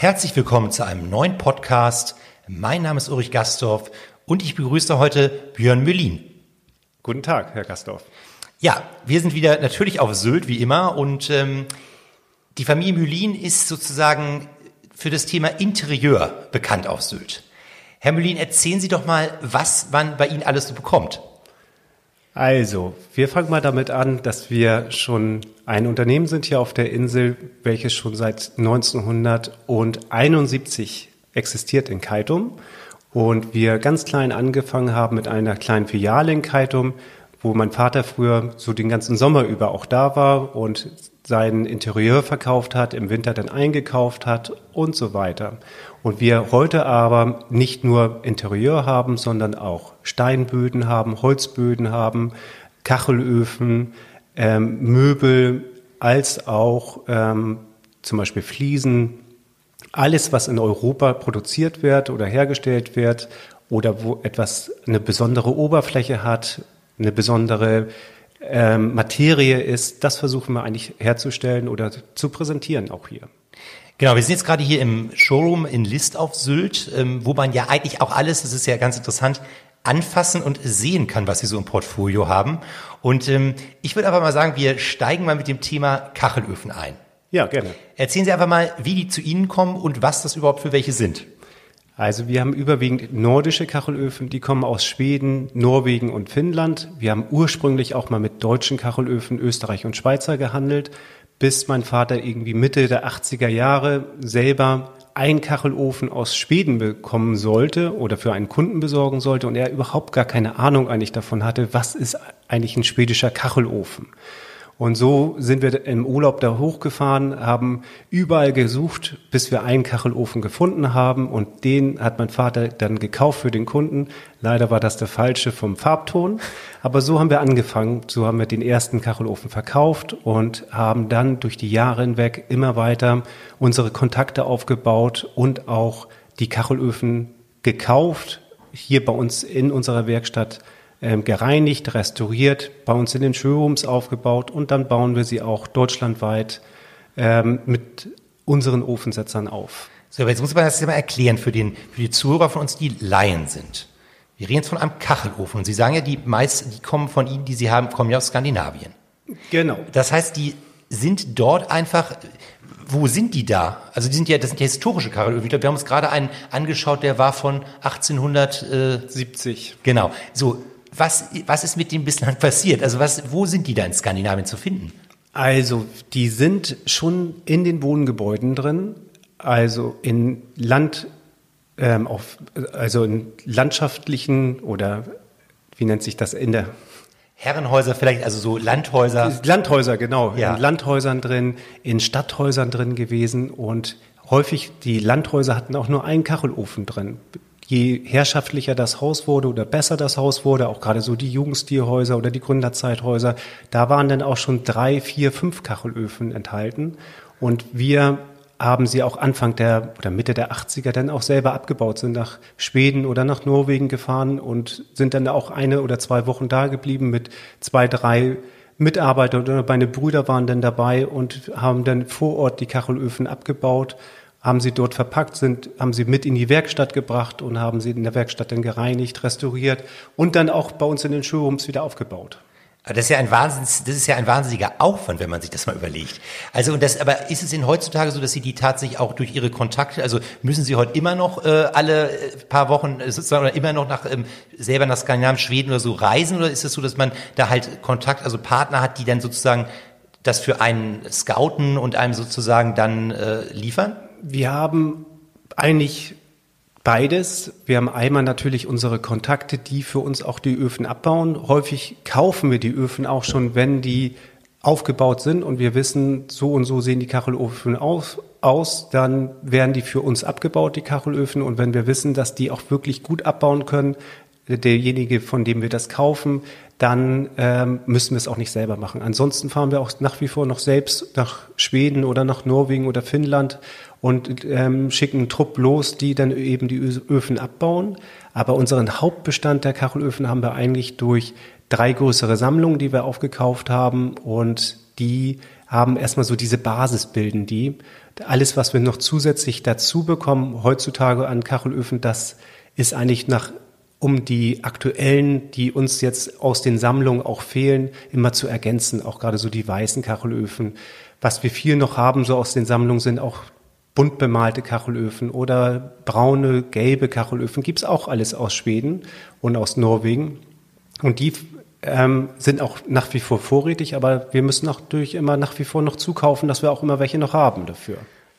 Herzlich willkommen zu einem neuen Podcast. Mein Name ist Ulrich Gastorf und ich begrüße heute Björn Müllin. Guten Tag, Herr Gastorf. Ja, wir sind wieder natürlich auf Sylt wie immer und ähm, die Familie Müllin ist sozusagen für das Thema Interieur bekannt auf Sylt. Herr Müllin, erzählen Sie doch mal, was man bei Ihnen alles so bekommt. Also, wir fangen mal damit an, dass wir schon ein Unternehmen sind hier auf der Insel, welches schon seit 1971 existiert in Kaitum. Und wir ganz klein angefangen haben mit einer kleinen Filiale in Kaitum, wo mein Vater früher so den ganzen Sommer über auch da war und sein Interieur verkauft hat, im Winter dann eingekauft hat und so weiter. Und wir heute aber nicht nur Interieur haben, sondern auch Steinböden haben, Holzböden haben, Kachelöfen, ähm, Möbel, als auch ähm, zum Beispiel Fliesen, alles, was in Europa produziert wird oder hergestellt wird oder wo etwas eine besondere Oberfläche hat, eine besondere ähm, Materie ist, das versuchen wir eigentlich herzustellen oder zu präsentieren auch hier. Genau, wir sind jetzt gerade hier im Showroom in List auf Sylt, ähm, wo man ja eigentlich auch alles, das ist ja ganz interessant, anfassen und sehen kann, was Sie so im Portfolio haben. Und ähm, ich würde aber mal sagen, wir steigen mal mit dem Thema Kachelöfen ein. Ja, gerne. Erzählen Sie einfach mal, wie die zu Ihnen kommen und was das überhaupt für welche sind. Also wir haben überwiegend nordische Kachelöfen, die kommen aus Schweden, Norwegen und Finnland. Wir haben ursprünglich auch mal mit deutschen Kachelöfen Österreich und Schweizer gehandelt, bis mein Vater irgendwie Mitte der 80er Jahre selber einen Kachelofen aus Schweden bekommen sollte oder für einen Kunden besorgen sollte und er überhaupt gar keine Ahnung eigentlich davon hatte, was ist eigentlich ein schwedischer Kachelofen. Und so sind wir im Urlaub da hochgefahren, haben überall gesucht, bis wir einen Kachelofen gefunden haben. Und den hat mein Vater dann gekauft für den Kunden. Leider war das der falsche vom Farbton. Aber so haben wir angefangen. So haben wir den ersten Kachelofen verkauft und haben dann durch die Jahre hinweg immer weiter unsere Kontakte aufgebaut und auch die Kachelöfen gekauft. Hier bei uns in unserer Werkstatt ähm, gereinigt, restauriert, bei uns in den Showrooms aufgebaut und dann bauen wir sie auch deutschlandweit ähm, mit unseren Ofensetzern auf. So, aber jetzt muss man das mal erklären für, den, für die Zuhörer von uns, die Laien sind. Wir reden jetzt von einem Kachelofen und Sie sagen ja, die meisten, die kommen von Ihnen, die Sie haben, kommen ja aus Skandinavien. Genau. Das heißt, die sind dort einfach, wo sind die da? Also die sind ja, das sind ja historische Kachelofen. Ich glaube, wir haben uns gerade einen angeschaut, der war von 1870. Genau. So, was, was ist mit dem bislang passiert? Also was, wo sind die da in Skandinavien zu finden? Also, die sind schon in den Wohngebäuden drin, also in Land, ähm, auf, also in landschaftlichen oder wie nennt sich das in der Herrenhäuser vielleicht, also so Landhäuser. Landhäuser, genau. Ja. In Landhäusern drin, in Stadthäusern drin gewesen und häufig die Landhäuser hatten auch nur einen Kachelofen drin je herrschaftlicher das Haus wurde oder besser das Haus wurde, auch gerade so die Jugendstilhäuser oder die Gründerzeithäuser, da waren dann auch schon drei, vier, fünf Kachelöfen enthalten. Und wir haben sie auch Anfang der oder Mitte der 80er dann auch selber abgebaut, sind nach Schweden oder nach Norwegen gefahren und sind dann auch eine oder zwei Wochen da geblieben mit zwei, drei Mitarbeitern oder meine Brüder waren dann dabei und haben dann vor Ort die Kachelöfen abgebaut haben sie dort verpackt, sind, haben sie mit in die Werkstatt gebracht und haben sie in der Werkstatt dann gereinigt, restauriert und dann auch bei uns in den Showrooms wieder aufgebaut. Das ist ja ein Wahnsinns, das ist ja ein wahnsinniger Aufwand, wenn man sich das mal überlegt. Also und das, aber ist es in heutzutage so, dass Sie die tatsächlich auch durch Ihre Kontakte, also müssen Sie heute immer noch äh, alle äh, paar Wochen äh, sozusagen oder immer noch nach ähm, selber nach Skandinavien, Schweden oder so reisen oder ist es so, dass man da halt Kontakt, also Partner hat, die dann sozusagen das für einen scouten und einem sozusagen dann äh, liefern? Wir haben eigentlich Beides. Wir haben einmal natürlich unsere Kontakte, die für uns auch die Öfen abbauen. Häufig kaufen wir die Öfen auch schon, wenn die aufgebaut sind und wir wissen, so und so sehen die Kachelöfen aus, aus, dann werden die für uns abgebaut, die Kachelöfen. Und wenn wir wissen, dass die auch wirklich gut abbauen können, derjenige, von dem wir das kaufen, dann ähm, müssen wir es auch nicht selber machen. Ansonsten fahren wir auch nach wie vor noch selbst nach Schweden oder nach Norwegen oder Finnland und ähm, schicken einen Trupp los, die dann eben die Öfen abbauen. Aber unseren Hauptbestand der Kachelöfen haben wir eigentlich durch drei größere Sammlungen, die wir aufgekauft haben und die haben erstmal so diese Basis bilden die. Alles, was wir noch zusätzlich dazu bekommen, heutzutage an Kachelöfen, das ist eigentlich nach um die aktuellen, die uns jetzt aus den Sammlungen auch fehlen, immer zu ergänzen. Auch gerade so die weißen Kachelöfen. Was wir viel noch haben, so aus den Sammlungen, sind auch bunt bemalte Kachelöfen oder braune, gelbe Kachelöfen. Gibt's auch alles aus Schweden und aus Norwegen. Und die ähm, sind auch nach wie vor vorrätig, aber wir müssen natürlich immer nach wie vor noch zukaufen, dass wir auch immer welche noch haben dafür.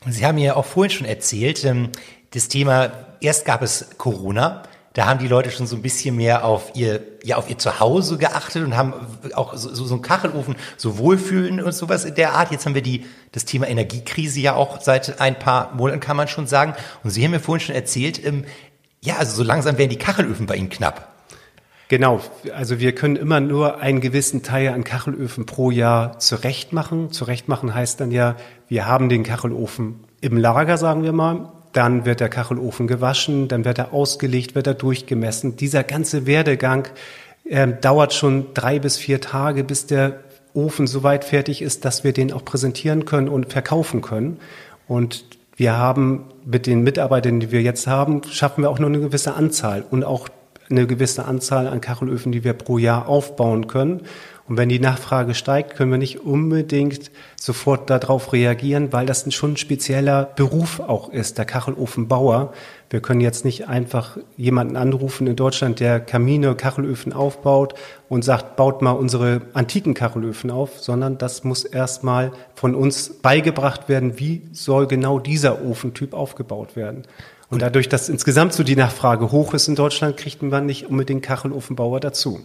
Sie haben ja auch vorhin schon erzählt, ähm, das Thema, erst gab es Corona, da haben die Leute schon so ein bisschen mehr auf ihr, ja, auf ihr Zuhause geachtet und haben auch so, so einen Kachelofen, so Wohlfühlen und sowas in der Art. Jetzt haben wir die, das Thema Energiekrise ja auch seit ein paar Monaten, kann man schon sagen. Und Sie haben mir vorhin schon erzählt, ähm, ja, also so langsam werden die Kachelöfen bei Ihnen knapp. Genau, also wir können immer nur einen gewissen Teil an Kachelöfen pro Jahr zurechtmachen. Zurechtmachen heißt dann ja, wir haben den Kachelofen im Lager, sagen wir mal, dann wird der Kachelofen gewaschen, dann wird er ausgelegt, wird er durchgemessen. Dieser ganze Werdegang äh, dauert schon drei bis vier Tage, bis der Ofen so weit fertig ist, dass wir den auch präsentieren können und verkaufen können. Und wir haben mit den Mitarbeitern, die wir jetzt haben, schaffen wir auch nur eine gewisse Anzahl und auch eine gewisse Anzahl an Kachelöfen, die wir pro Jahr aufbauen können. Und wenn die Nachfrage steigt, können wir nicht unbedingt sofort darauf reagieren, weil das schon ein spezieller Beruf auch ist, der Kachelofenbauer. Wir können jetzt nicht einfach jemanden anrufen in Deutschland, der Kamine, Kachelöfen aufbaut und sagt, baut mal unsere antiken Kachelöfen auf, sondern das muss erstmal von uns beigebracht werden, wie soll genau dieser Ofentyp aufgebaut werden. Und dadurch, dass insgesamt so die Nachfrage hoch ist in Deutschland, kriegt man nicht unbedingt Kachelofenbauer dazu.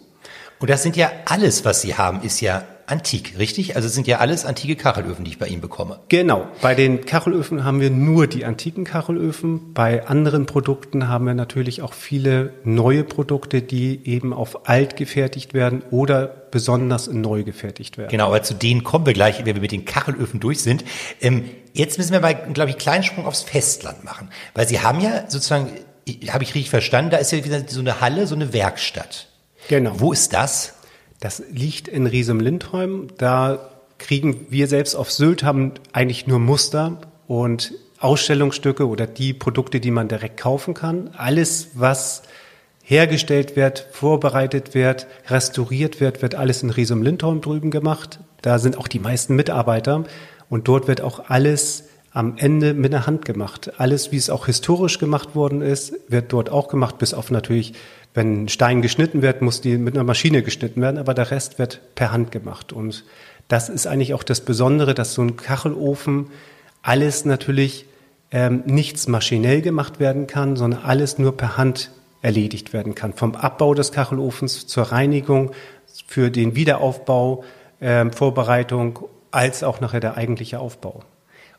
Und das sind ja alles, was Sie haben, ist ja antik, richtig? Also es sind ja alles antike Kachelöfen, die ich bei Ihnen bekomme. Genau. Bei den Kachelöfen haben wir nur die antiken Kachelöfen. Bei anderen Produkten haben wir natürlich auch viele neue Produkte, die eben auf alt gefertigt werden oder besonders neu gefertigt werden. Genau, aber zu denen kommen wir gleich, wenn wir mit den Kachelöfen durch sind. Ähm, jetzt müssen wir mal, glaube ich, einen kleinen Sprung aufs Festland machen. Weil Sie haben ja sozusagen, habe ich richtig verstanden, da ist ja wieder so eine Halle, so eine Werkstatt. Genau. Wo ist das? Das liegt in Riesem-Lindholm. Da kriegen wir selbst auf Sylt haben eigentlich nur Muster und Ausstellungsstücke oder die Produkte, die man direkt kaufen kann. Alles, was hergestellt wird, vorbereitet wird, restauriert wird, wird alles in Riesum Lindholm drüben gemacht. Da sind auch die meisten Mitarbeiter und dort wird auch alles am Ende mit der Hand gemacht. Alles, wie es auch historisch gemacht worden ist, wird dort auch gemacht, bis auf natürlich wenn ein Stein geschnitten wird, muss die mit einer Maschine geschnitten werden, aber der Rest wird per Hand gemacht. Und das ist eigentlich auch das Besondere, dass so ein Kachelofen alles natürlich ähm, nichts maschinell gemacht werden kann, sondern alles nur per Hand erledigt werden kann. Vom Abbau des Kachelofens zur Reinigung, für den Wiederaufbau, ähm, Vorbereitung, als auch nachher der eigentliche Aufbau.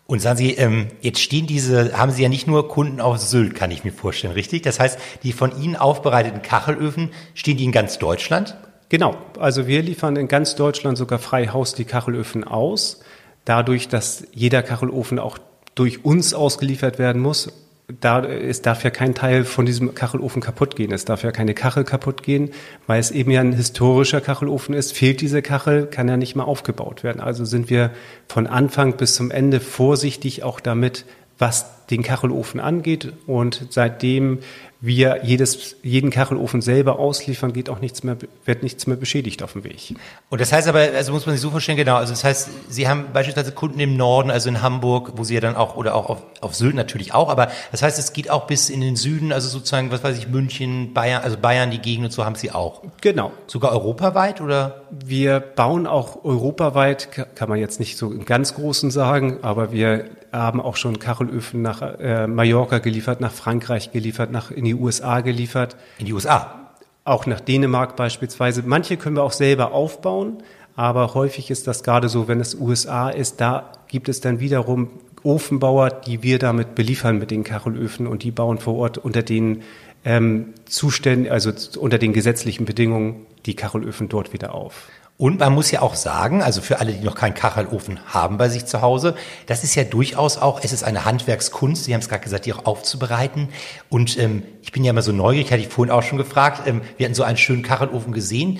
Und sagen Sie, ähm, jetzt stehen diese, haben Sie ja nicht nur Kunden auf Sylt, kann ich mir vorstellen, richtig? Das heißt, die von Ihnen aufbereiteten Kachelöfen, stehen die in ganz Deutschland? Genau, also wir liefern in ganz Deutschland sogar frei Haus die Kachelöfen aus. Dadurch, dass jeder Kachelofen auch durch uns ausgeliefert werden muss, da, es darf ja kein Teil von diesem Kachelofen kaputt gehen. Es darf ja keine Kachel kaputt gehen, weil es eben ja ein historischer Kachelofen ist. Fehlt diese Kachel, kann er nicht mehr aufgebaut werden. Also sind wir von Anfang bis zum Ende vorsichtig auch damit, was den Kachelofen angeht. Und seitdem wir jedes, jeden Kachelofen selber ausliefern, geht auch nichts mehr, wird nichts mehr beschädigt auf dem Weg. Und das heißt aber, also muss man sich so vorstellen, genau, also das heißt, Sie haben beispielsweise Kunden im Norden, also in Hamburg, wo Sie ja dann auch, oder auch auf, auf Sylt natürlich auch, aber das heißt, es geht auch bis in den Süden, also sozusagen, was weiß ich, München, Bayern, also Bayern, die Gegend und so haben Sie auch. Genau. Sogar europaweit oder? Wir bauen auch europaweit, kann man jetzt nicht so im ganz Großen sagen, aber wir haben auch schon Kachelöfen nach äh, Mallorca geliefert, nach Frankreich geliefert, nach in die USA geliefert. In die USA? Auch nach Dänemark beispielsweise. Manche können wir auch selber aufbauen, aber häufig ist das gerade so, wenn es USA ist, da gibt es dann wiederum Ofenbauer, die wir damit beliefern mit den Kachelöfen und die bauen vor Ort unter den ähm, Zuständen, also unter den gesetzlichen Bedingungen die Kachelöfen dort wieder auf. Und man muss ja auch sagen, also für alle, die noch keinen Kachelofen haben bei sich zu Hause, das ist ja durchaus auch, es ist eine Handwerkskunst, Sie haben es gerade gesagt, die auch aufzubereiten. Und ähm, ich bin ja immer so neugierig, hatte ich vorhin auch schon gefragt, ähm, wir hatten so einen schönen Kachelofen gesehen.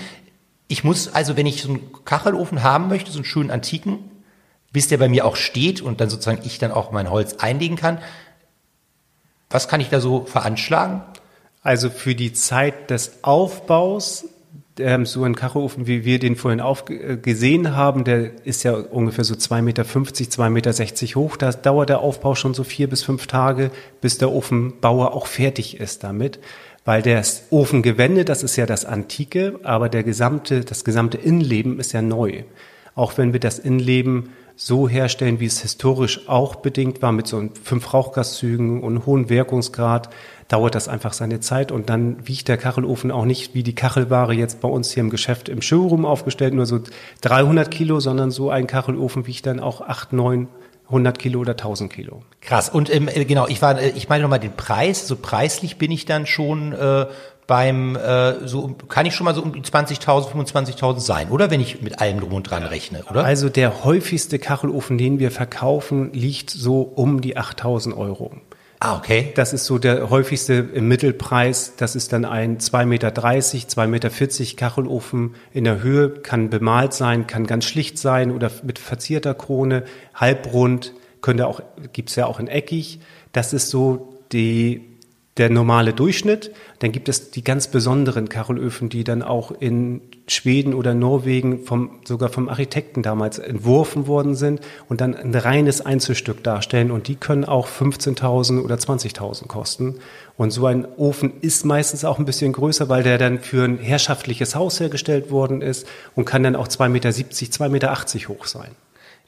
Ich muss also, wenn ich so einen Kachelofen haben möchte, so einen schönen antiken, bis der bei mir auch steht und dann sozusagen ich dann auch mein Holz einlegen kann, was kann ich da so veranschlagen? Also für die Zeit des Aufbaus ähm, so ein Kachelofen, wie wir den vorhin auf, äh, haben, der ist ja ungefähr so 2,50 Meter, 2,60 Meter hoch. Da dauert der Aufbau schon so vier bis fünf Tage, bis der Ofenbauer auch fertig ist damit. Weil das Ofengewände, das ist ja das Antike, aber der gesamte, das gesamte Innenleben ist ja neu. Auch wenn wir das Innenleben so herstellen, wie es historisch auch bedingt war, mit so fünf Rauchgaszügen und hohen Wirkungsgrad, dauert das einfach seine Zeit und dann wiegt der Kachelofen auch nicht wie die Kachelware jetzt bei uns hier im Geschäft im Showroom aufgestellt, nur so 300 Kilo, sondern so ein Kachelofen wiegt dann auch 8, 9, 100 Kilo oder 1000 Kilo. Krass. Und ähm, genau, ich war, äh, ich meine nochmal den Preis. So preislich bin ich dann schon äh, beim, äh, so kann ich schon mal so um die 20.000, 25.000 sein, oder? Wenn ich mit allem drum und dran rechne, oder? Also der häufigste Kachelofen, den wir verkaufen, liegt so um die 8.000 Euro. Ah, okay. Das ist so der häufigste Mittelpreis. Das ist dann ein 2,30 Meter, 2,40 Meter Kachelofen in der Höhe, kann bemalt sein, kann ganz schlicht sein oder mit verzierter Krone, halbrund, könnte auch, gibt's ja auch in eckig. Das ist so die der normale Durchschnitt. Dann gibt es die ganz besonderen Kachelöfen, die dann auch in Schweden oder Norwegen vom, sogar vom Architekten damals entworfen worden sind und dann ein reines Einzelstück darstellen. Und die können auch 15.000 oder 20.000 kosten. Und so ein Ofen ist meistens auch ein bisschen größer, weil der dann für ein herrschaftliches Haus hergestellt worden ist und kann dann auch 2,70 Meter, 2,80 Meter hoch sein.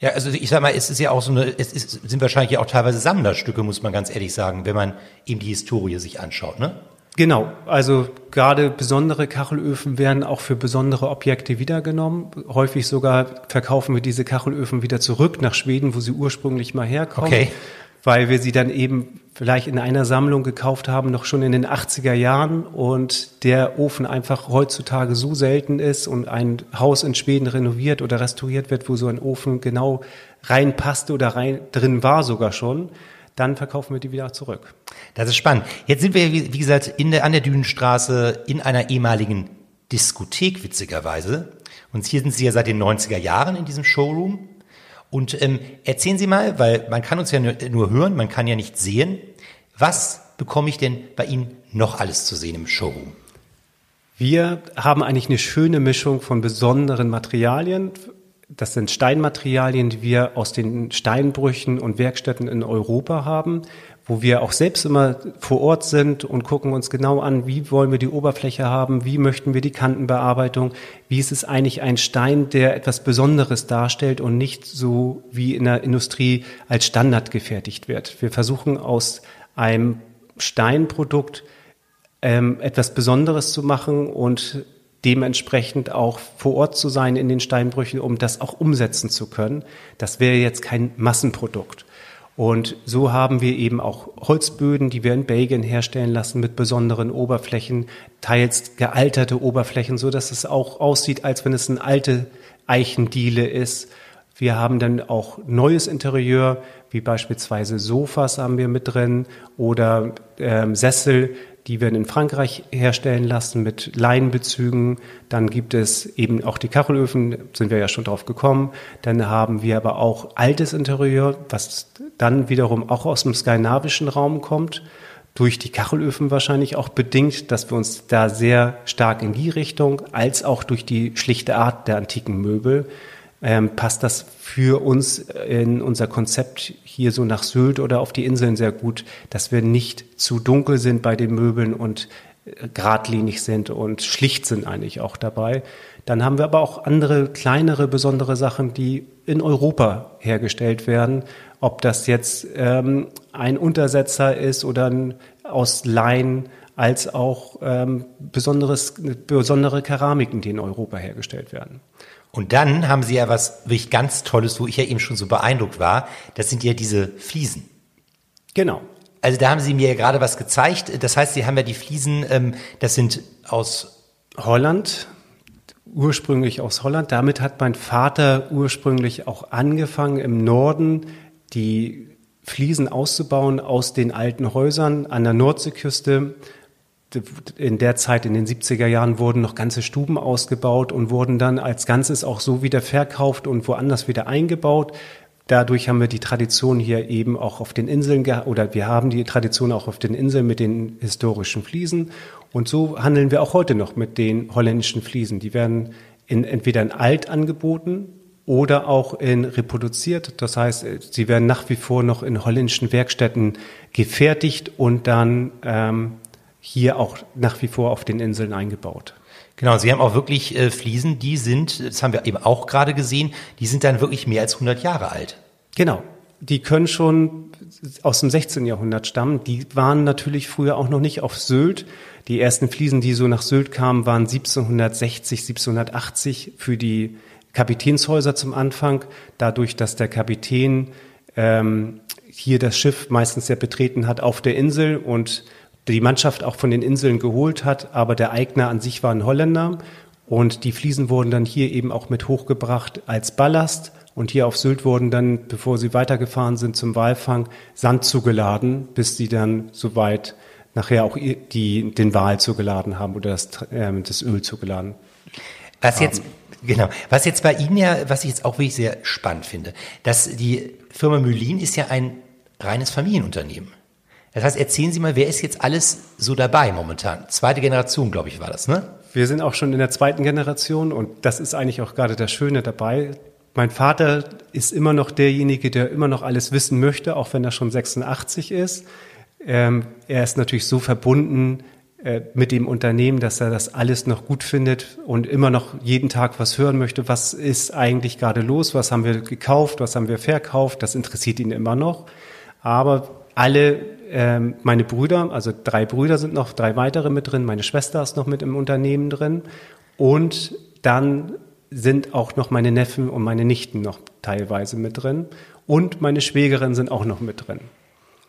Ja, also ich sag mal, es ist ja auch so eine, es ist, sind wahrscheinlich ja auch teilweise Sammlerstücke, muss man ganz ehrlich sagen, wenn man eben die Historie sich anschaut, ne? Genau, also gerade besondere Kachelöfen werden auch für besondere Objekte wiedergenommen. Häufig sogar verkaufen wir diese Kachelöfen wieder zurück nach Schweden, wo sie ursprünglich mal herkommen. Okay weil wir sie dann eben vielleicht in einer Sammlung gekauft haben, noch schon in den 80er Jahren und der Ofen einfach heutzutage so selten ist und ein Haus in Schweden renoviert oder restauriert wird, wo so ein Ofen genau reinpasste oder rein drin war sogar schon, dann verkaufen wir die wieder zurück. Das ist spannend. Jetzt sind wir, wie gesagt, in der, an der Dünenstraße in einer ehemaligen Diskothek, witzigerweise. Und hier sind Sie ja seit den 90er Jahren in diesem Showroom. Und ähm, erzählen Sie mal, weil man kann uns ja nur, nur hören, man kann ja nicht sehen. Was bekomme ich denn bei Ihnen noch alles zu sehen im Showroom? Wir haben eigentlich eine schöne Mischung von besonderen Materialien. Das sind Steinmaterialien, die wir aus den Steinbrüchen und Werkstätten in Europa haben wo wir auch selbst immer vor Ort sind und gucken uns genau an, wie wollen wir die Oberfläche haben, wie möchten wir die Kantenbearbeitung, wie ist es eigentlich ein Stein, der etwas Besonderes darstellt und nicht so wie in der Industrie als Standard gefertigt wird. Wir versuchen aus einem Steinprodukt ähm, etwas Besonderes zu machen und dementsprechend auch vor Ort zu sein in den Steinbrüchen, um das auch umsetzen zu können. Das wäre jetzt kein Massenprodukt. Und so haben wir eben auch Holzböden, die wir in Belgien herstellen lassen mit besonderen Oberflächen, teils gealterte Oberflächen, so dass es auch aussieht, als wenn es eine alte Eichendiele ist. Wir haben dann auch neues Interieur, wie beispielsweise Sofas haben wir mit drin oder ähm, Sessel, Die werden in Frankreich herstellen lassen mit Leinbezügen. Dann gibt es eben auch die Kachelöfen, sind wir ja schon drauf gekommen. Dann haben wir aber auch altes Interieur, was dann wiederum auch aus dem skandinavischen Raum kommt. Durch die Kachelöfen wahrscheinlich auch bedingt, dass wir uns da sehr stark in die Richtung, als auch durch die schlichte Art der antiken Möbel, ähm, passt das für uns in unser Konzept hier so nach Sylt oder auf die Inseln sehr gut, dass wir nicht zu dunkel sind bei den Möbeln und äh, geradlinig sind und schlicht sind eigentlich auch dabei. Dann haben wir aber auch andere kleinere besondere Sachen, die in Europa hergestellt werden. Ob das jetzt ähm, ein Untersetzer ist oder ein, aus Lein, als auch ähm, besonderes, besondere Keramiken, die in Europa hergestellt werden. Und dann haben sie ja was wirklich ganz Tolles, wo ich ja eben schon so beeindruckt war. Das sind ja diese Fliesen. Genau. Also da haben sie mir ja gerade was gezeigt. Das heißt, sie haben ja die Fliesen, ähm, das sind aus Holland, ursprünglich aus Holland. Damit hat mein Vater ursprünglich auch angefangen, im Norden die Fliesen auszubauen aus den alten Häusern an der Nordseeküste in der Zeit, in den 70er Jahren, wurden noch ganze Stuben ausgebaut und wurden dann als Ganzes auch so wieder verkauft und woanders wieder eingebaut. Dadurch haben wir die Tradition hier eben auch auf den Inseln, oder wir haben die Tradition auch auf den Inseln mit den historischen Fliesen. Und so handeln wir auch heute noch mit den holländischen Fliesen. Die werden in, entweder in alt angeboten oder auch in reproduziert. Das heißt, sie werden nach wie vor noch in holländischen Werkstätten gefertigt und dann ähm, hier auch nach wie vor auf den Inseln eingebaut. Genau, Sie haben auch wirklich äh, Fliesen, die sind, das haben wir eben auch gerade gesehen, die sind dann wirklich mehr als 100 Jahre alt. Genau, die können schon aus dem 16. Jahrhundert stammen. Die waren natürlich früher auch noch nicht auf Sylt. Die ersten Fliesen, die so nach Sylt kamen, waren 1760, 1780 für die Kapitänshäuser zum Anfang. Dadurch, dass der Kapitän ähm, hier das Schiff meistens ja betreten hat auf der Insel und die Mannschaft auch von den Inseln geholt hat, aber der Eigner an sich war ein Holländer und die Fliesen wurden dann hier eben auch mit hochgebracht als Ballast und hier auf Sylt wurden dann, bevor sie weitergefahren sind zum Walfang, Sand zugeladen, bis sie dann soweit nachher auch die, den Wal zugeladen haben oder das, äh, das Öl zugeladen. Was jetzt Genau. Was jetzt bei Ihnen ja, was ich jetzt auch wirklich sehr spannend finde, dass die Firma Mylin ist ja ein reines Familienunternehmen. Das heißt, erzählen Sie mal, wer ist jetzt alles so dabei momentan? Zweite Generation, glaube ich, war das, ne? Wir sind auch schon in der zweiten Generation und das ist eigentlich auch gerade das Schöne dabei. Mein Vater ist immer noch derjenige, der immer noch alles wissen möchte, auch wenn er schon 86 ist. Ähm, er ist natürlich so verbunden äh, mit dem Unternehmen, dass er das alles noch gut findet und immer noch jeden Tag was hören möchte. Was ist eigentlich gerade los? Was haben wir gekauft? Was haben wir verkauft? Das interessiert ihn immer noch. Aber alle ähm, meine Brüder, also drei Brüder sind noch, drei weitere mit drin, meine Schwester ist noch mit im Unternehmen drin und dann sind auch noch meine Neffen und meine Nichten noch teilweise mit drin und meine Schwägerin sind auch noch mit drin.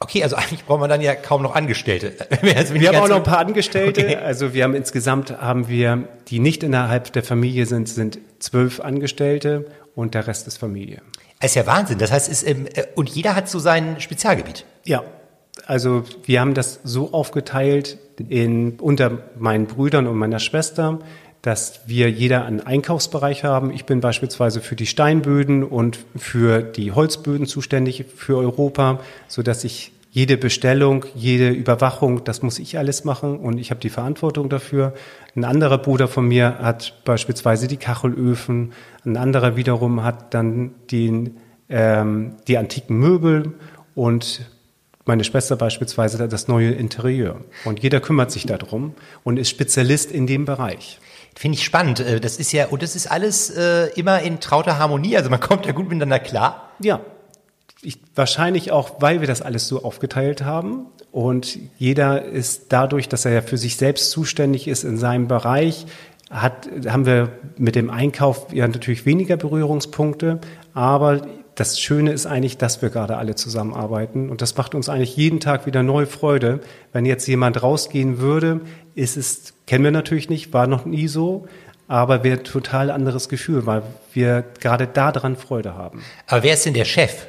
Okay, also eigentlich braucht man dann ja kaum noch Angestellte. also wir haben auch noch ein paar Angestellte. Okay. Also wir haben insgesamt haben wir, die nicht innerhalb der Familie sind, sind zwölf Angestellte und der Rest ist Familie. Das ist ja Wahnsinn. Das heißt, ist, ähm, und jeder hat so sein Spezialgebiet. Ja, also wir haben das so aufgeteilt in, unter meinen Brüdern und meiner Schwester, dass wir jeder einen Einkaufsbereich haben. Ich bin beispielsweise für die Steinböden und für die Holzböden zuständig für Europa, so dass ich jede Bestellung, jede Überwachung, das muss ich alles machen und ich habe die Verantwortung dafür. Ein anderer Bruder von mir hat beispielsweise die Kachelöfen, ein anderer wiederum hat dann den, ähm, die antiken Möbel und meine Schwester beispielsweise das neue Interieur. Und jeder kümmert sich darum und ist Spezialist in dem Bereich. Finde ich spannend. Äh, das ist ja, und das ist alles äh, immer in trauter Harmonie. Also man kommt ja gut miteinander klar. Ja. Ich, wahrscheinlich auch, weil wir das alles so aufgeteilt haben. Und jeder ist dadurch, dass er ja für sich selbst zuständig ist in seinem Bereich, hat, haben wir mit dem Einkauf ja natürlich weniger Berührungspunkte, aber das Schöne ist eigentlich, dass wir gerade alle zusammenarbeiten und das macht uns eigentlich jeden Tag wieder neue Freude. Wenn jetzt jemand rausgehen würde, ist es, kennen wir natürlich nicht, war noch nie so, aber wäre total anderes Gefühl, weil wir gerade daran Freude haben. Aber wer ist denn der Chef?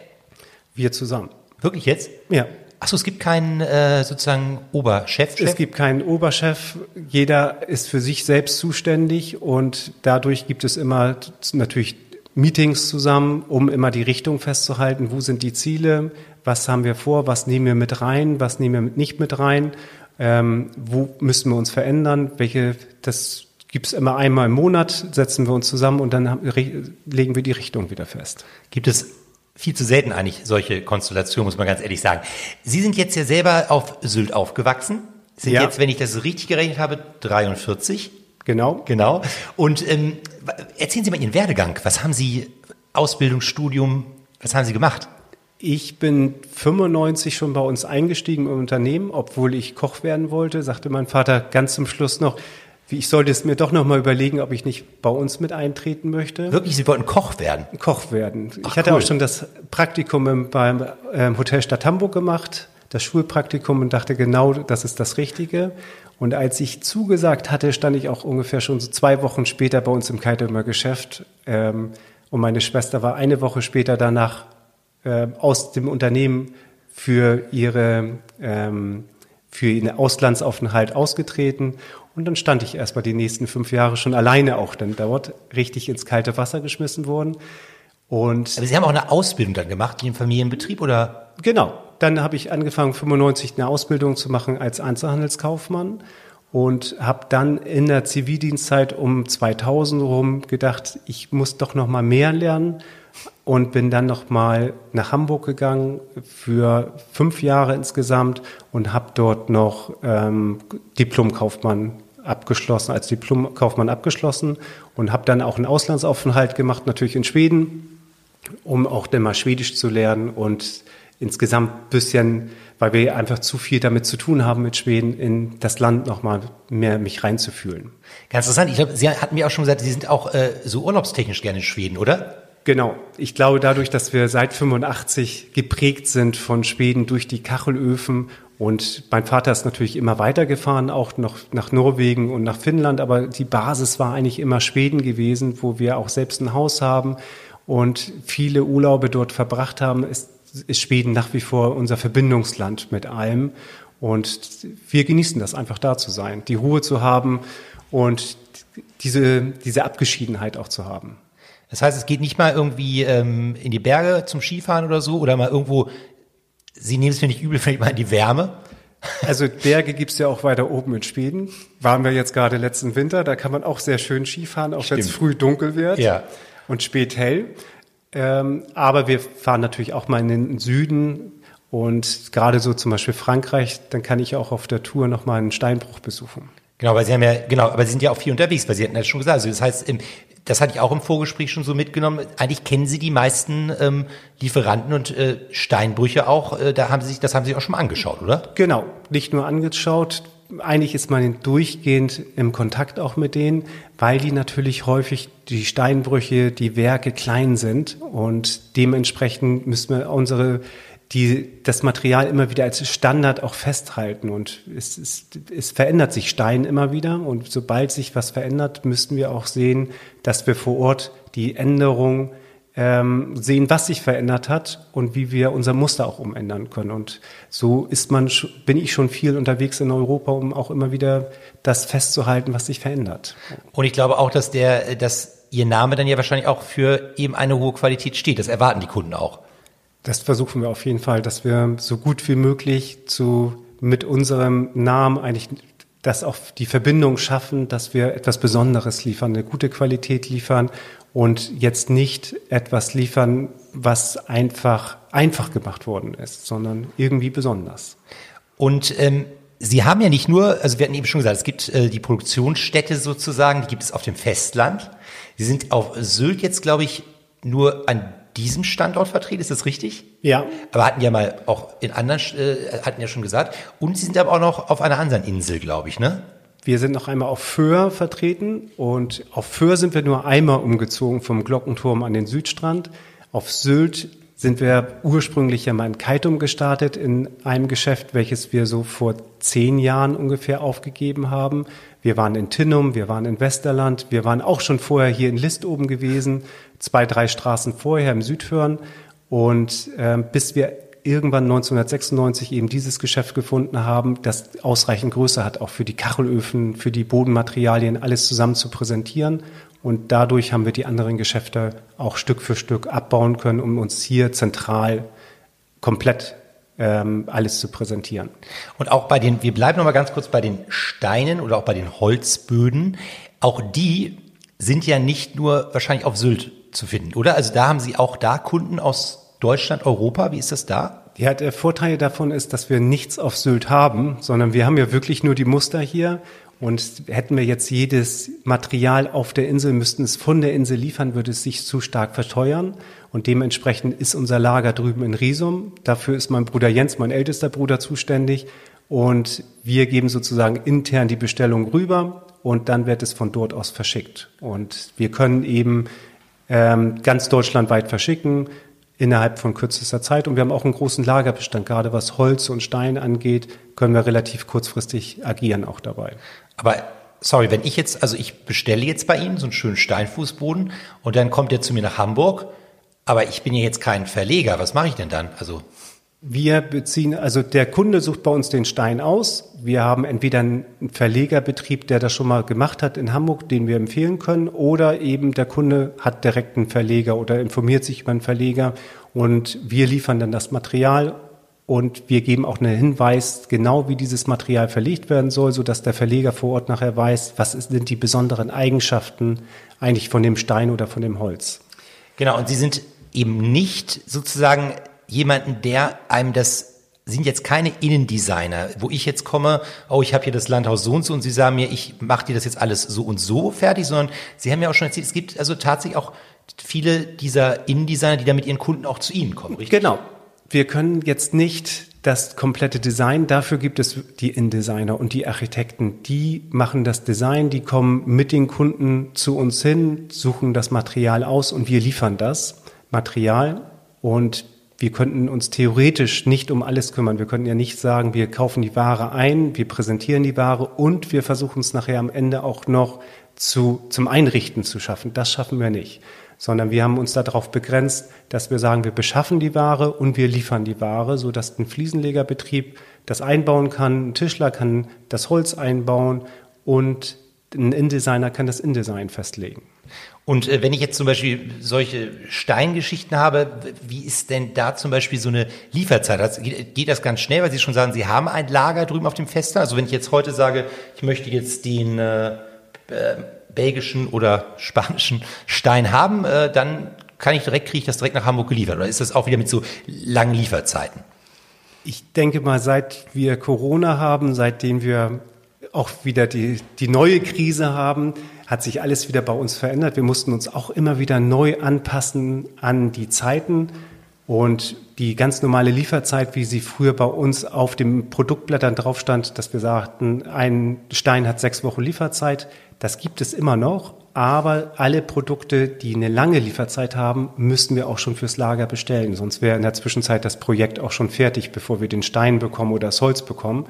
Wir zusammen. Wirklich jetzt? Ja. Achso, es gibt keinen äh, sozusagen Oberchef. Es gibt keinen Oberchef. Jeder ist für sich selbst zuständig und dadurch gibt es immer natürlich Meetings zusammen, um immer die Richtung festzuhalten. Wo sind die Ziele? Was haben wir vor? Was nehmen wir mit rein? Was nehmen wir nicht mit rein? Ähm, wo müssen wir uns verändern? Welche, das gibt's immer einmal im Monat, setzen wir uns zusammen und dann legen wir die Richtung wieder fest. Gibt es viel zu selten eigentlich solche Konstellationen, muss man ganz ehrlich sagen. Sie sind jetzt ja selber auf Sylt aufgewachsen. Sind ja. jetzt, wenn ich das richtig gerechnet habe, 43. Genau. Genau. Und ähm, erzählen Sie mal Ihren Werdegang. Was haben Sie, Ausbildung, Studium, was haben Sie gemacht? Ich bin 95 schon bei uns eingestiegen im Unternehmen, obwohl ich Koch werden wollte, sagte mein Vater ganz zum Schluss noch, ich sollte es mir doch noch mal überlegen, ob ich nicht bei uns mit eintreten möchte. Wirklich, Sie wollten Koch werden? Koch werden. Ach, ich hatte cool. auch schon das Praktikum beim ähm, Hotel Stadt Hamburg gemacht, das Schulpraktikum und dachte genau, das ist das Richtige. Und als ich zugesagt hatte, stand ich auch ungefähr schon so zwei Wochen später bei uns im Keiteheimer Geschäft. Ähm, und meine Schwester war eine Woche später danach äh, aus dem Unternehmen für ihre ähm, für ihren Auslandsaufenthalt ausgetreten und dann stand ich erst mal die nächsten fünf Jahre schon alleine auch dann dort, richtig ins kalte Wasser geschmissen worden. Und Aber Sie haben auch eine Ausbildung dann gemacht, im Familienbetrieb oder? Genau. Dann habe ich angefangen, 95 eine Ausbildung zu machen als Einzelhandelskaufmann und habe dann in der Zivildienstzeit um 2000 rum gedacht, ich muss doch noch mal mehr lernen und bin dann noch mal nach Hamburg gegangen für fünf Jahre insgesamt und habe dort noch ähm, Diplomkaufmann abgeschlossen, als Diplomkaufmann abgeschlossen und habe dann auch einen Auslandsaufenthalt gemacht, natürlich in Schweden, um auch dann mal Schwedisch zu lernen und insgesamt bisschen, weil wir einfach zu viel damit zu tun haben mit Schweden, in das Land nochmal mehr mich reinzufühlen. Ganz interessant. Ich glaube, Sie hatten mir auch schon gesagt, Sie sind auch äh, so urlaubstechnisch gerne in Schweden, oder? Genau. Ich glaube, dadurch, dass wir seit 85 geprägt sind von Schweden durch die Kachelöfen und mein Vater ist natürlich immer weitergefahren, auch noch nach Norwegen und nach Finnland, aber die Basis war eigentlich immer Schweden gewesen, wo wir auch selbst ein Haus haben und viele Urlaube dort verbracht haben, ist, ist Schweden nach wie vor unser Verbindungsland mit allem. Und wir genießen das einfach da zu sein, die Ruhe zu haben und diese, diese Abgeschiedenheit auch zu haben. Das heißt, es geht nicht mal irgendwie ähm, in die Berge zum Skifahren oder so oder mal irgendwo, Sie nehmen es mir nicht übel, vielleicht mal in die Wärme. Also Berge gibt's ja auch weiter oben in Schweden. Waren wir jetzt gerade letzten Winter, da kann man auch sehr schön Skifahren, auch wenn es früh dunkel wird ja. und spät hell. Ähm, aber wir fahren natürlich auch mal in den Süden und gerade so zum Beispiel Frankreich, dann kann ich auch auf der Tour nochmal einen Steinbruch besuchen. Genau, weil Sie haben ja, genau, aber Sie sind ja auch viel unterwegs, weil Sie hatten ja schon gesagt, also das heißt, im, das hatte ich auch im Vorgespräch schon so mitgenommen. Eigentlich kennen Sie die meisten ähm, Lieferanten und äh, Steinbrüche auch. Äh, da haben Sie sich, das haben Sie auch schon mal angeschaut, oder? Genau, nicht nur angeschaut. Eigentlich ist man durchgehend im Kontakt auch mit denen, weil die natürlich häufig die Steinbrüche, die Werke klein sind und dementsprechend müssen wir unsere die das Material immer wieder als Standard auch festhalten. Und es, es, es verändert sich Stein immer wieder. Und sobald sich was verändert, müssten wir auch sehen, dass wir vor Ort die Änderung ähm, sehen, was sich verändert hat und wie wir unser Muster auch umändern können. Und so ist man, bin ich schon viel unterwegs in Europa, um auch immer wieder das festzuhalten, was sich verändert. Und ich glaube auch, dass der, dass Ihr Name dann ja wahrscheinlich auch für eben eine hohe Qualität steht. Das erwarten die Kunden auch. Das versuchen wir auf jeden Fall, dass wir so gut wie möglich zu, mit unserem Namen eigentlich das auch die Verbindung schaffen, dass wir etwas Besonderes liefern, eine gute Qualität liefern und jetzt nicht etwas liefern, was einfach einfach gemacht worden ist, sondern irgendwie besonders. Und ähm, Sie haben ja nicht nur, also wir hatten eben schon gesagt, es gibt äh, die Produktionsstätte sozusagen, die gibt es auf dem Festland. Sie sind auf Sylt jetzt, glaube ich, nur an diesem Standort vertreten, ist das richtig? Ja. Aber hatten ja mal auch in anderen, äh, hatten ja schon gesagt. Und Sie sind aber auch noch auf einer anderen Insel, glaube ich, ne? Wir sind noch einmal auf Föhr vertreten und auf Föhr sind wir nur einmal umgezogen vom Glockenturm an den Südstrand. Auf Sylt sind wir ursprünglich ja mal in Kaitum gestartet, in einem Geschäft, welches wir so vor zehn Jahren ungefähr aufgegeben haben. Wir waren in Tinnum, wir waren in Westerland, wir waren auch schon vorher hier in List oben gewesen, zwei, drei Straßen vorher im Südhörn. Und äh, bis wir irgendwann 1996 eben dieses Geschäft gefunden haben, das ausreichend Größe hat, auch für die Kachelöfen, für die Bodenmaterialien, alles zusammen zu präsentieren. Und dadurch haben wir die anderen Geschäfte auch Stück für Stück abbauen können, um uns hier zentral komplett ähm, alles zu präsentieren. Und auch bei den, wir bleiben noch mal ganz kurz bei den Steinen oder auch bei den Holzböden. Auch die sind ja nicht nur wahrscheinlich auf Sylt zu finden, oder? Also da haben Sie auch da Kunden aus Deutschland, Europa. Wie ist das da? Ja, der Vorteil davon ist, dass wir nichts auf Sylt haben, sondern wir haben ja wirklich nur die Muster hier und hätten wir jetzt jedes Material auf der Insel, müssten es von der Insel liefern, würde es sich zu stark verteuern. Und dementsprechend ist unser Lager drüben in Riesum. Dafür ist mein Bruder Jens, mein ältester Bruder, zuständig. Und wir geben sozusagen intern die Bestellung rüber und dann wird es von dort aus verschickt. Und wir können eben ähm, ganz deutschlandweit verschicken innerhalb von kürzester Zeit. Und wir haben auch einen großen Lagerbestand. Gerade was Holz und Stein angeht, können wir relativ kurzfristig agieren auch dabei. Aber sorry, wenn ich jetzt, also ich bestelle jetzt bei Ihnen so einen schönen Steinfußboden und dann kommt er zu mir nach Hamburg, aber ich bin ja jetzt kein Verleger. Was mache ich denn dann? Also wir beziehen, also der Kunde sucht bei uns den Stein aus. Wir haben entweder einen Verlegerbetrieb, der das schon mal gemacht hat in Hamburg, den wir empfehlen können, oder eben der Kunde hat direkt einen Verleger oder informiert sich über einen Verleger und wir liefern dann das Material und wir geben auch einen Hinweis, genau wie dieses Material verlegt werden soll, so dass der Verleger vor Ort nachher weiß, was sind die besonderen Eigenschaften eigentlich von dem Stein oder von dem Holz. Genau, und Sie sind eben nicht sozusagen jemanden, der einem das sind jetzt keine Innendesigner, wo ich jetzt komme, oh, ich habe hier das Landhaus so und so und Sie sagen mir, ich mache dir das jetzt alles so und so fertig, sondern Sie haben ja auch schon erzählt, es gibt also tatsächlich auch viele dieser Innendesigner, die da mit ihren Kunden auch zu Ihnen kommen, richtig? Genau wir können jetzt nicht das komplette Design, dafür gibt es die InDesigner und die Architekten, die machen das Design, die kommen mit den Kunden zu uns hin, suchen das Material aus und wir liefern das Material und wir könnten uns theoretisch nicht um alles kümmern. Wir könnten ja nicht sagen, wir kaufen die Ware ein, wir präsentieren die Ware und wir versuchen es nachher am Ende auch noch zu, zum Einrichten zu schaffen. Das schaffen wir nicht sondern wir haben uns darauf begrenzt, dass wir sagen, wir beschaffen die Ware und wir liefern die Ware, so dass ein Fliesenlegerbetrieb das einbauen kann, ein Tischler kann das Holz einbauen und ein InDesigner kann das InDesign festlegen. Und äh, wenn ich jetzt zum Beispiel solche Steingeschichten habe, wie ist denn da zum Beispiel so eine Lieferzeit? Also geht, geht, das ganz schnell, weil Sie schon sagen, Sie haben ein Lager drüben auf dem Fester? Also wenn ich jetzt heute sage, ich möchte jetzt den äh, äh belgischen oder spanischen Stein haben, äh, dann kann ich direkt, kriege ich das direkt nach Hamburg geliefert. Oder ist das auch wieder mit so langen Lieferzeiten? Ich denke mal, seit wir Corona haben, seitdem wir auch wieder die, die neue Krise haben, hat sich alles wieder bei uns verändert. Wir mussten uns auch immer wieder neu anpassen an die Zeiten. Und die ganz normale Lieferzeit, wie sie früher bei uns auf den Produktblättern drauf stand, dass wir sagten, ein Stein hat sechs Wochen Lieferzeit, das gibt es immer noch. Aber alle Produkte, die eine lange Lieferzeit haben, müssten wir auch schon fürs Lager bestellen. Sonst wäre in der Zwischenzeit das Projekt auch schon fertig, bevor wir den Stein bekommen oder das Holz bekommen.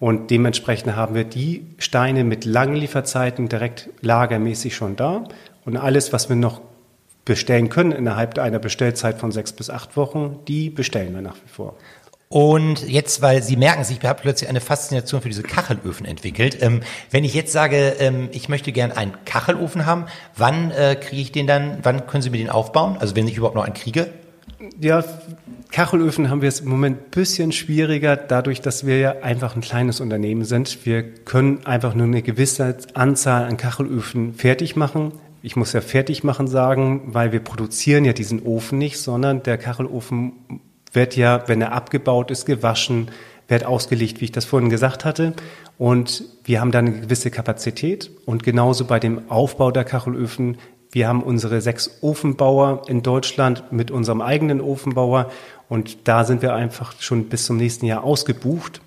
Und dementsprechend haben wir die Steine mit langen Lieferzeiten direkt lagermäßig schon da. Und alles, was wir noch bestellen können innerhalb einer Bestellzeit von sechs bis acht Wochen, die bestellen wir nach wie vor. Und jetzt, weil Sie merken, ich habe plötzlich eine Faszination für diese Kachelöfen entwickelt. Ähm, wenn ich jetzt sage, ähm, ich möchte gern einen Kachelofen haben, wann äh, kriege ich den dann, wann können Sie mir den aufbauen? Also wenn ich überhaupt noch einen kriege? Ja, Kachelöfen haben wir es im Moment ein bisschen schwieriger, dadurch, dass wir ja einfach ein kleines Unternehmen sind. Wir können einfach nur eine gewisse Anzahl an Kachelöfen fertig machen ich muss ja fertig machen sagen, weil wir produzieren ja diesen Ofen nicht, sondern der Kachelofen wird ja, wenn er abgebaut ist, gewaschen, wird ausgelegt, wie ich das vorhin gesagt hatte. Und wir haben da eine gewisse Kapazität. Und genauso bei dem Aufbau der Kachelöfen. Wir haben unsere sechs Ofenbauer in Deutschland mit unserem eigenen Ofenbauer. Und da sind wir einfach schon bis zum nächsten Jahr ausgebucht.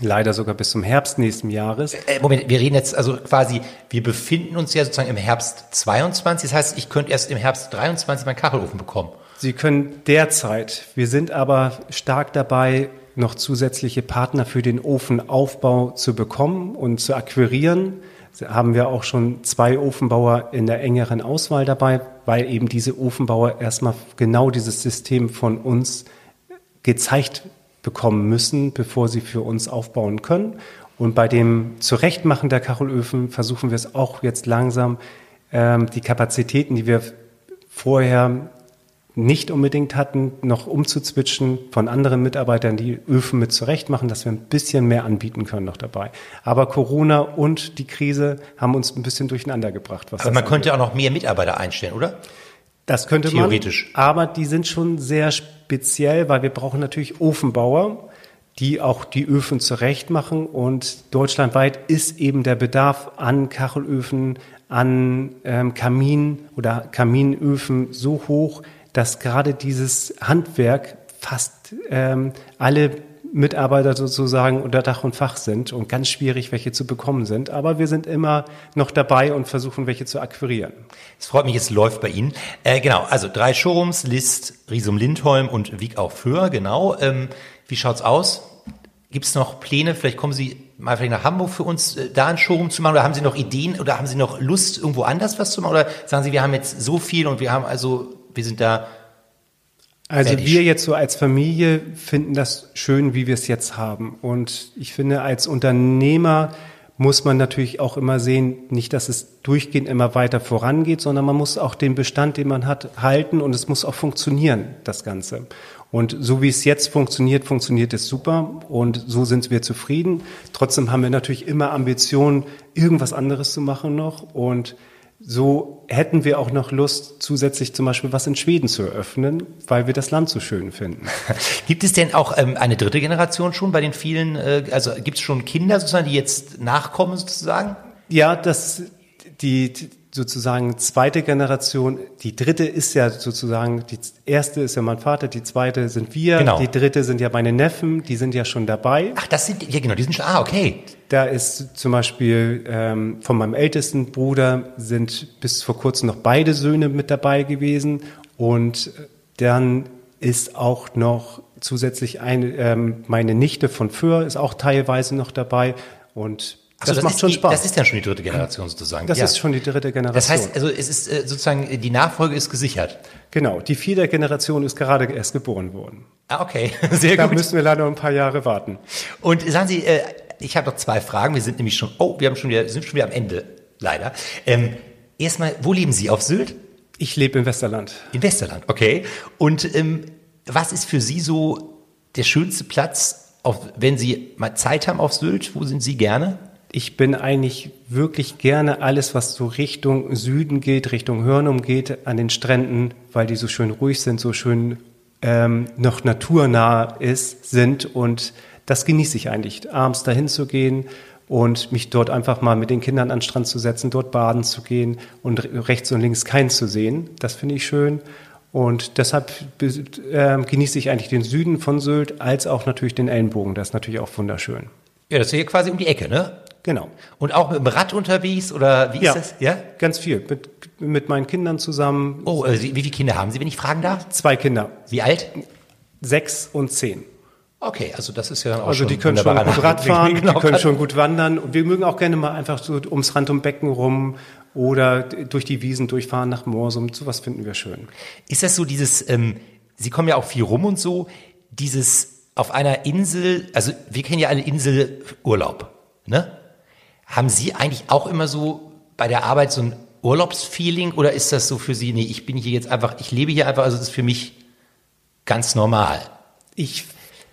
Leider sogar bis zum Herbst nächsten Jahres. Äh, Moment, wir reden jetzt also quasi, wir befinden uns ja sozusagen im Herbst 22. Das heißt, ich könnte erst im Herbst 23 meinen Kachelofen bekommen. Sie können derzeit. Wir sind aber stark dabei, noch zusätzliche Partner für den Ofenaufbau zu bekommen und zu akquirieren. Haben wir auch schon zwei Ofenbauer in der engeren Auswahl dabei, weil eben diese Ofenbauer erstmal genau dieses System von uns gezeigt bekommen müssen, bevor sie für uns aufbauen können. Und bei dem Zurechtmachen der Kachelöfen versuchen wir es auch jetzt langsam, ähm, die Kapazitäten, die wir vorher nicht unbedingt hatten, noch umzuzwitschen von anderen Mitarbeitern, die Öfen mit zurechtmachen, dass wir ein bisschen mehr anbieten können noch dabei. Aber Corona und die Krise haben uns ein bisschen durcheinander gebracht. Aber man könnte auch noch mehr Mitarbeiter einstellen, oder? Das könnte Theoretisch. man. Aber die sind schon sehr speziell, weil wir brauchen natürlich Ofenbauer, die auch die Öfen zurechtmachen. Und deutschlandweit ist eben der Bedarf an Kachelöfen, an ähm, Kamin oder Kaminöfen so hoch, dass gerade dieses Handwerk fast ähm, alle Mitarbeiter sozusagen unter Dach und Fach sind und ganz schwierig welche zu bekommen sind. Aber wir sind immer noch dabei und versuchen welche zu akquirieren. Es freut mich, es läuft bei Ihnen. Äh, genau, also drei Showrooms, List, Riesum Lindholm und Wieg auch für, genau. Ähm, wie schaut's aus? Gibt es noch Pläne? Vielleicht kommen Sie mal vielleicht nach Hamburg für uns, äh, da ein Showroom zu machen? Oder haben Sie noch Ideen oder haben Sie noch Lust, irgendwo anders was zu machen? Oder sagen Sie, wir haben jetzt so viel und wir haben also wir sind da. Also fertig. wir jetzt so als Familie finden das schön, wie wir es jetzt haben. Und ich finde, als Unternehmer muss man natürlich auch immer sehen, nicht, dass es durchgehend immer weiter vorangeht, sondern man muss auch den Bestand, den man hat, halten und es muss auch funktionieren, das Ganze. Und so wie es jetzt funktioniert, funktioniert es super und so sind wir zufrieden. Trotzdem haben wir natürlich immer Ambitionen, irgendwas anderes zu machen noch und so hätten wir auch noch Lust, zusätzlich zum Beispiel was in Schweden zu eröffnen, weil wir das Land so schön finden. Gibt es denn auch ähm, eine dritte Generation schon bei den vielen, äh, also gibt es schon Kinder sozusagen, die jetzt nachkommen sozusagen? Ja, das, die, sozusagen zweite Generation, die dritte ist ja sozusagen, die erste ist ja mein Vater, die zweite sind wir, genau. die dritte sind ja meine Neffen, die sind ja schon dabei. Ach, das sind, ja genau, die sind schon, ah, okay. Da ist zum Beispiel ähm, von meinem ältesten Bruder sind bis vor kurzem noch beide Söhne mit dabei gewesen und dann ist auch noch zusätzlich eine, ähm, meine Nichte von Föhr ist auch teilweise noch dabei und also das, das macht schon die, Spaß. Das ist ja schon die dritte Generation sozusagen. Das ja. ist schon die dritte Generation. Das heißt, also es ist äh, sozusagen die Nachfolge ist gesichert. Genau, die vierte Generation ist gerade erst geboren worden. Ah, okay, sehr da gut. Da müssen wir leider ein paar Jahre warten. Und sagen Sie, äh, ich habe noch zwei Fragen. Wir sind nämlich schon, oh, wir haben schon wieder, sind schon wieder am Ende, leider. Ähm, erstmal, wo leben Sie? Auf Sylt? Ich lebe im Westerland. In Westerland, okay. Und ähm, was ist für Sie so der schönste Platz, auf, wenn Sie mal Zeit haben auf Sylt? Wo sind Sie gerne? ich bin eigentlich wirklich gerne alles, was so Richtung Süden geht, Richtung Hörnum geht, an den Stränden, weil die so schön ruhig sind, so schön ähm, noch naturnah ist, sind. Und das genieße ich eigentlich, abends dahin zu gehen und mich dort einfach mal mit den Kindern an den Strand zu setzen, dort baden zu gehen und rechts und links keinen zu sehen. Das finde ich schön. Und deshalb äh, genieße ich eigentlich den Süden von Sylt als auch natürlich den Ellenbogen. Das ist natürlich auch wunderschön. Ja, das ist hier quasi um die Ecke, ne? Genau. Und auch mit dem Rad unterwegs oder wie ist ja, das? Ja, ganz viel. Mit, mit meinen Kindern zusammen. Oh, also wie viele Kinder haben Sie, wenn ich fragen darf? Zwei Kinder. Wie alt? Sechs und zehn. Okay, also das ist ja dann auch Also die können schon gut Rad fahren, die können schon gut wandern und wir mögen auch gerne mal einfach so ums Rand um Becken rum oder durch die Wiesen durchfahren nach Morsum. Sowas finden wir schön. Ist das so dieses, ähm, Sie kommen ja auch viel rum und so, dieses auf einer Insel, also wir kennen ja eine Insel Urlaub, ne? Haben Sie eigentlich auch immer so bei der Arbeit so ein Urlaubsfeeling oder ist das so für Sie, nee, ich bin hier jetzt einfach, ich lebe hier einfach, also das ist für mich ganz normal? Ich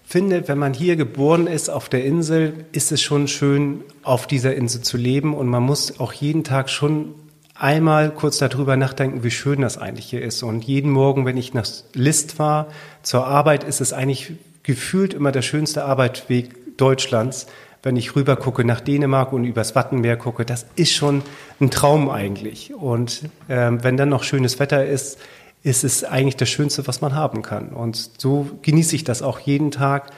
finde, wenn man hier geboren ist auf der Insel, ist es schon schön, auf dieser Insel zu leben und man muss auch jeden Tag schon einmal kurz darüber nachdenken, wie schön das eigentlich hier ist. Und jeden Morgen, wenn ich nach List fahre zur Arbeit, ist es eigentlich gefühlt immer der schönste Arbeitsweg Deutschlands, wenn ich rüber gucke nach Dänemark und übers Wattenmeer gucke, das ist schon ein Traum eigentlich. Und ähm, wenn dann noch schönes Wetter ist, ist es eigentlich das Schönste, was man haben kann. Und so genieße ich das auch jeden Tag.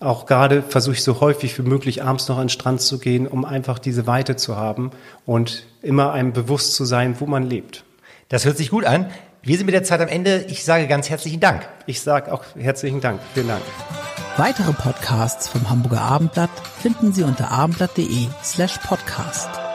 Auch gerade versuche ich so häufig wie möglich abends noch an den Strand zu gehen, um einfach diese Weite zu haben und immer einem bewusst zu sein, wo man lebt. Das hört sich gut an. Wir sind mit der Zeit am Ende. Ich sage ganz herzlichen Dank. Ich sage auch herzlichen Dank. Vielen Dank. Weitere Podcasts vom Hamburger Abendblatt finden Sie unter abendblatt.de slash podcast.